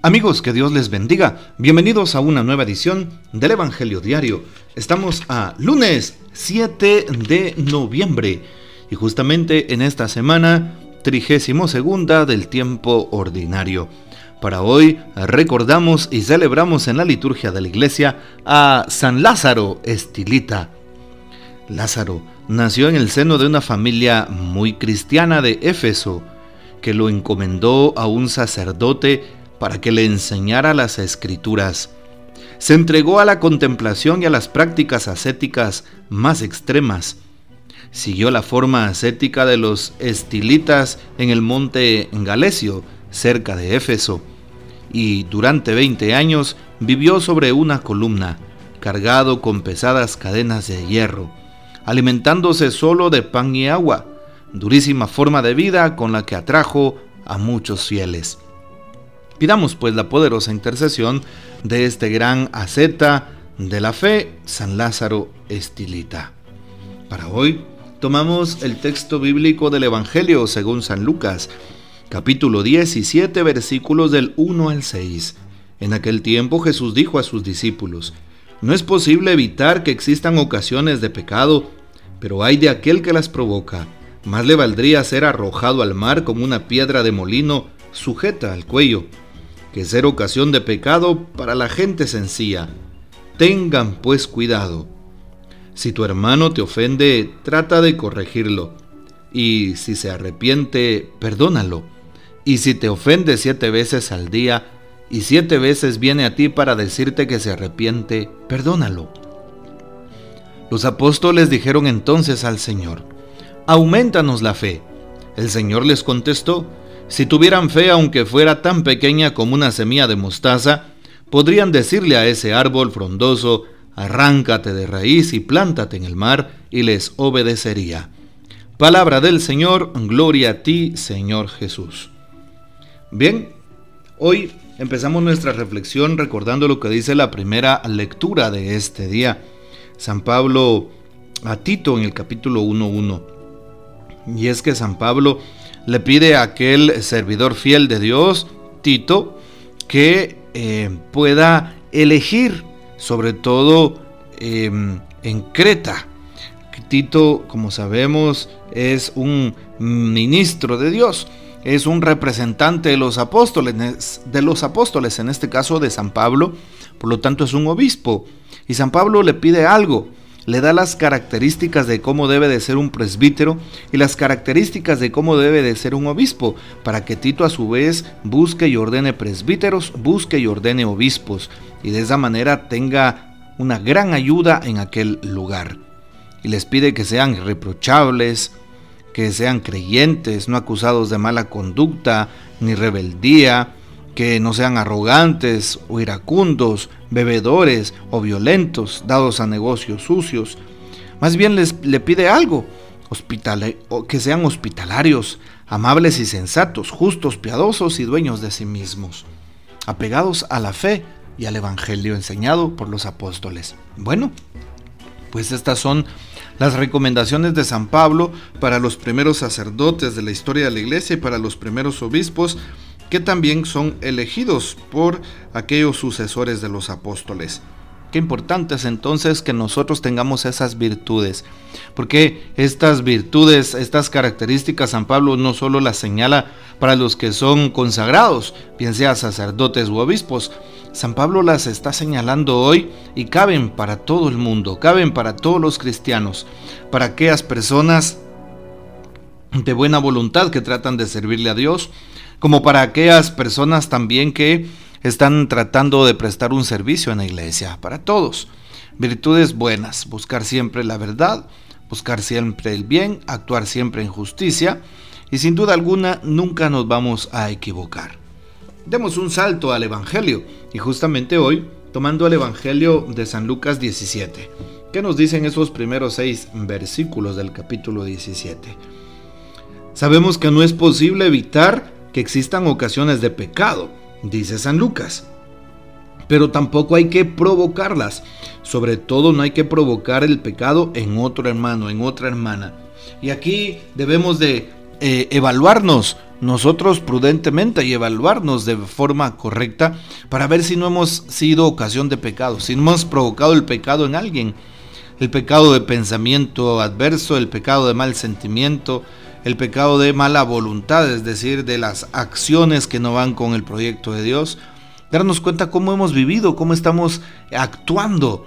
Amigos, que Dios les bendiga. Bienvenidos a una nueva edición del Evangelio Diario. Estamos a lunes 7 de noviembre y justamente en esta semana, trigésimo segunda del tiempo ordinario. Para hoy recordamos y celebramos en la liturgia de la iglesia a San Lázaro Estilita. Lázaro nació en el seno de una familia muy cristiana de Éfeso, que lo encomendó a un sacerdote para que le enseñara las escrituras. Se entregó a la contemplación y a las prácticas ascéticas más extremas. Siguió la forma ascética de los estilitas en el monte Galesio, cerca de Éfeso, y durante 20 años vivió sobre una columna, cargado con pesadas cadenas de hierro, alimentándose solo de pan y agua, durísima forma de vida con la que atrajo a muchos fieles. Pidamos pues la poderosa intercesión de este gran asceta de la fe, San Lázaro Estilita. Para hoy tomamos el texto bíblico del Evangelio según San Lucas, capítulo 17, versículos del 1 al 6. En aquel tiempo Jesús dijo a sus discípulos, No es posible evitar que existan ocasiones de pecado, pero hay de aquel que las provoca. Más le valdría ser arrojado al mar como una piedra de molino sujeta al cuello que ser ocasión de pecado para la gente sencilla. Tengan pues cuidado. Si tu hermano te ofende, trata de corregirlo. Y si se arrepiente, perdónalo. Y si te ofende siete veces al día, y siete veces viene a ti para decirte que se arrepiente, perdónalo. Los apóstoles dijeron entonces al Señor, aumentanos la fe. El Señor les contestó, si tuvieran fe aunque fuera tan pequeña como una semilla de mostaza, podrían decirle a ese árbol frondoso, arráncate de raíz y plántate en el mar, y les obedecería. Palabra del Señor, gloria a ti, Señor Jesús. Bien, hoy empezamos nuestra reflexión recordando lo que dice la primera lectura de este día. San Pablo a Tito en el capítulo 1.1. Y es que San Pablo le pide a aquel servidor fiel de Dios, Tito, que eh, pueda elegir, sobre todo em, en Creta. Tito, como sabemos, es un ministro de Dios, es un representante de los apóstoles, de los apóstoles, en este caso de San Pablo, por lo tanto es un obispo. Y San Pablo le pide algo, le da las características de cómo debe de ser un presbítero y las características de cómo debe de ser un obispo, para que Tito a su vez busque y ordene presbíteros, busque y ordene obispos, y de esa manera tenga una gran ayuda en aquel lugar. Y les pide que sean irreprochables, que sean creyentes, no acusados de mala conducta ni rebeldía, que no sean arrogantes o iracundos, bebedores o violentos, dados a negocios sucios. Más bien les le pide algo, que sean hospitalarios, amables y sensatos, justos, piadosos y dueños de sí mismos, apegados a la fe y al Evangelio enseñado por los apóstoles. Bueno, pues estas son las recomendaciones de San Pablo para los primeros sacerdotes de la historia de la iglesia y para los primeros obispos que también son elegidos por aquellos sucesores de los apóstoles. Qué importante es entonces que nosotros tengamos esas virtudes, porque estas virtudes, estas características, San Pablo no solo las señala para los que son consagrados, bien sea sacerdotes u obispos, San Pablo las está señalando hoy y caben para todo el mundo, caben para todos los cristianos, para aquellas personas de buena voluntad que tratan de servirle a Dios, como para aquellas personas también que están tratando de prestar un servicio en la iglesia, para todos. Virtudes buenas, buscar siempre la verdad, buscar siempre el bien, actuar siempre en justicia y sin duda alguna nunca nos vamos a equivocar. Demos un salto al Evangelio y justamente hoy tomando el Evangelio de San Lucas 17. ¿Qué nos dicen esos primeros seis versículos del capítulo 17? Sabemos que no es posible evitar que existan ocasiones de pecado, dice San Lucas. Pero tampoco hay que provocarlas. Sobre todo no hay que provocar el pecado en otro hermano, en otra hermana. Y aquí debemos de eh, evaluarnos nosotros prudentemente y evaluarnos de forma correcta para ver si no hemos sido ocasión de pecado, si no hemos provocado el pecado en alguien, el pecado de pensamiento adverso, el pecado de mal sentimiento, el pecado de mala voluntad, es decir, de las acciones que no van con el proyecto de Dios, darnos cuenta cómo hemos vivido, cómo estamos actuando.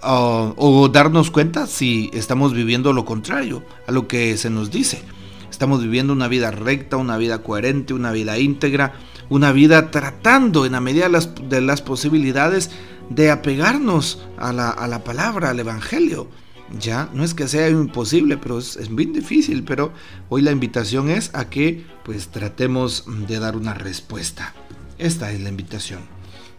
Uh, o darnos cuenta si estamos viviendo lo contrario a lo que se nos dice. Estamos viviendo una vida recta, una vida coherente, una vida íntegra, una vida tratando en la medida de las, de las posibilidades de apegarnos a la, a la, palabra, al Evangelio. Ya, no es que sea imposible, pero es, es, bien difícil, pero hoy la invitación es a que pues tratemos de dar una respuesta. Esta es la invitación.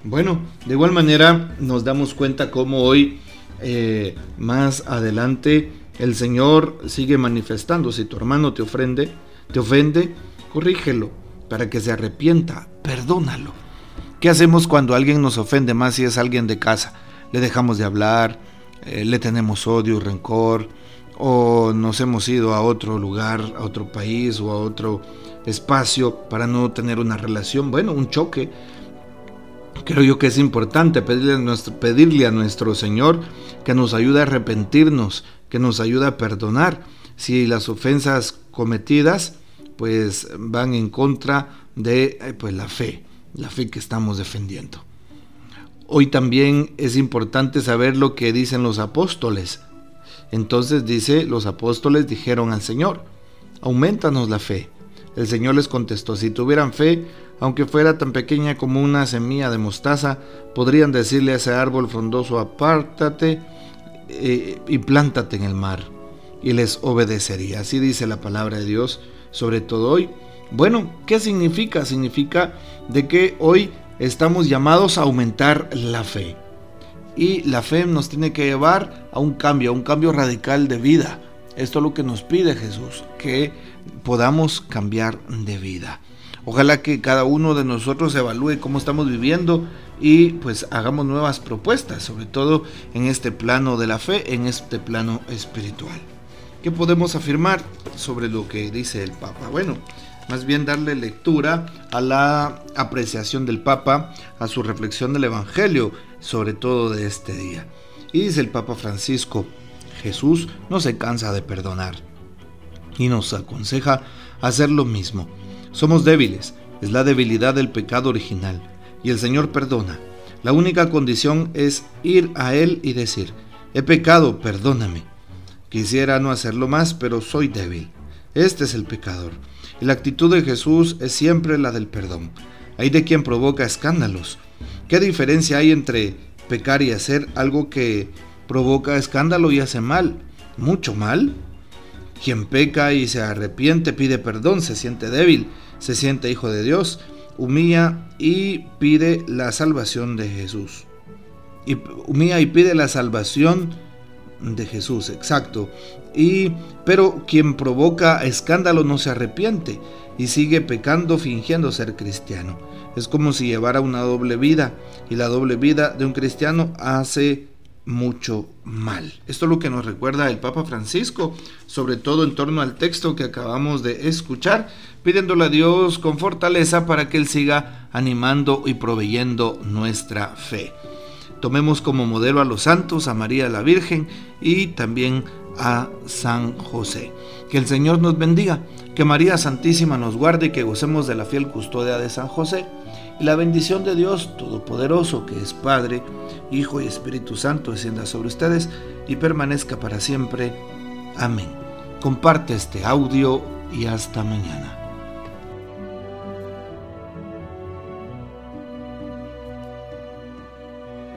Bueno, de igual manera nos damos cuenta cómo hoy eh, más adelante el Señor sigue manifestando. Si tu hermano te ofende, te ofende, corrígelo para que se arrepienta, perdónalo. ¿Qué hacemos cuando alguien nos ofende más si es alguien de casa? Le dejamos de hablar, eh, le tenemos odio, rencor, o nos hemos ido a otro lugar, a otro país o a otro espacio para no tener una relación, bueno, un choque. Creo yo que es importante pedirle a nuestro, pedirle a nuestro Señor que nos ayude a arrepentirnos, que nos ayude a perdonar. Si las ofensas cometidas pues van en contra de eh, pues la fe, la fe que estamos defendiendo. Hoy también es importante saber lo que dicen los apóstoles. Entonces dice, los apóstoles dijeron al Señor, aumentanos la fe. El Señor les contestó, si tuvieran fe, aunque fuera tan pequeña como una semilla de mostaza, podrían decirle a ese árbol frondoso, apártate eh, y plántate en el mar, y les obedecería. Así dice la palabra de Dios, sobre todo hoy. Bueno, ¿qué significa? Significa de que hoy estamos llamados a aumentar la fe. Y la fe nos tiene que llevar a un cambio, a un cambio radical de vida. Esto es lo que nos pide Jesús, que podamos cambiar de vida. Ojalá que cada uno de nosotros evalúe cómo estamos viviendo y pues hagamos nuevas propuestas, sobre todo en este plano de la fe, en este plano espiritual. ¿Qué podemos afirmar sobre lo que dice el Papa? Bueno, más bien darle lectura a la apreciación del Papa, a su reflexión del Evangelio, sobre todo de este día. Y dice el Papa Francisco, Jesús no se cansa de perdonar y nos aconseja hacer lo mismo. Somos débiles, es la debilidad del pecado original y el Señor perdona. La única condición es ir a Él y decir, he pecado, perdóname. Quisiera no hacerlo más, pero soy débil. Este es el pecador. Y la actitud de Jesús es siempre la del perdón. Hay de quien provoca escándalos. ¿Qué diferencia hay entre pecar y hacer algo que provoca escándalo y hace mal? ¿Mucho mal? Quien peca y se arrepiente pide perdón, se siente débil, se siente hijo de Dios humilla y pide la salvación de Jesús. Y humilla y pide la salvación de Jesús, exacto. Y pero quien provoca escándalo no se arrepiente y sigue pecando fingiendo ser cristiano. Es como si llevara una doble vida y la doble vida de un cristiano hace mucho mal. Esto es lo que nos recuerda el Papa Francisco, sobre todo en torno al texto que acabamos de escuchar, pidiéndole a Dios con fortaleza para que Él siga animando y proveyendo nuestra fe. Tomemos como modelo a los santos, a María la Virgen y también a San José. Que el Señor nos bendiga, que María Santísima nos guarde y que gocemos de la fiel custodia de San José y la bendición de Dios Todopoderoso, que es Padre, Hijo y Espíritu Santo, descienda sobre ustedes y permanezca para siempre. Amén. Comparte este audio y hasta mañana.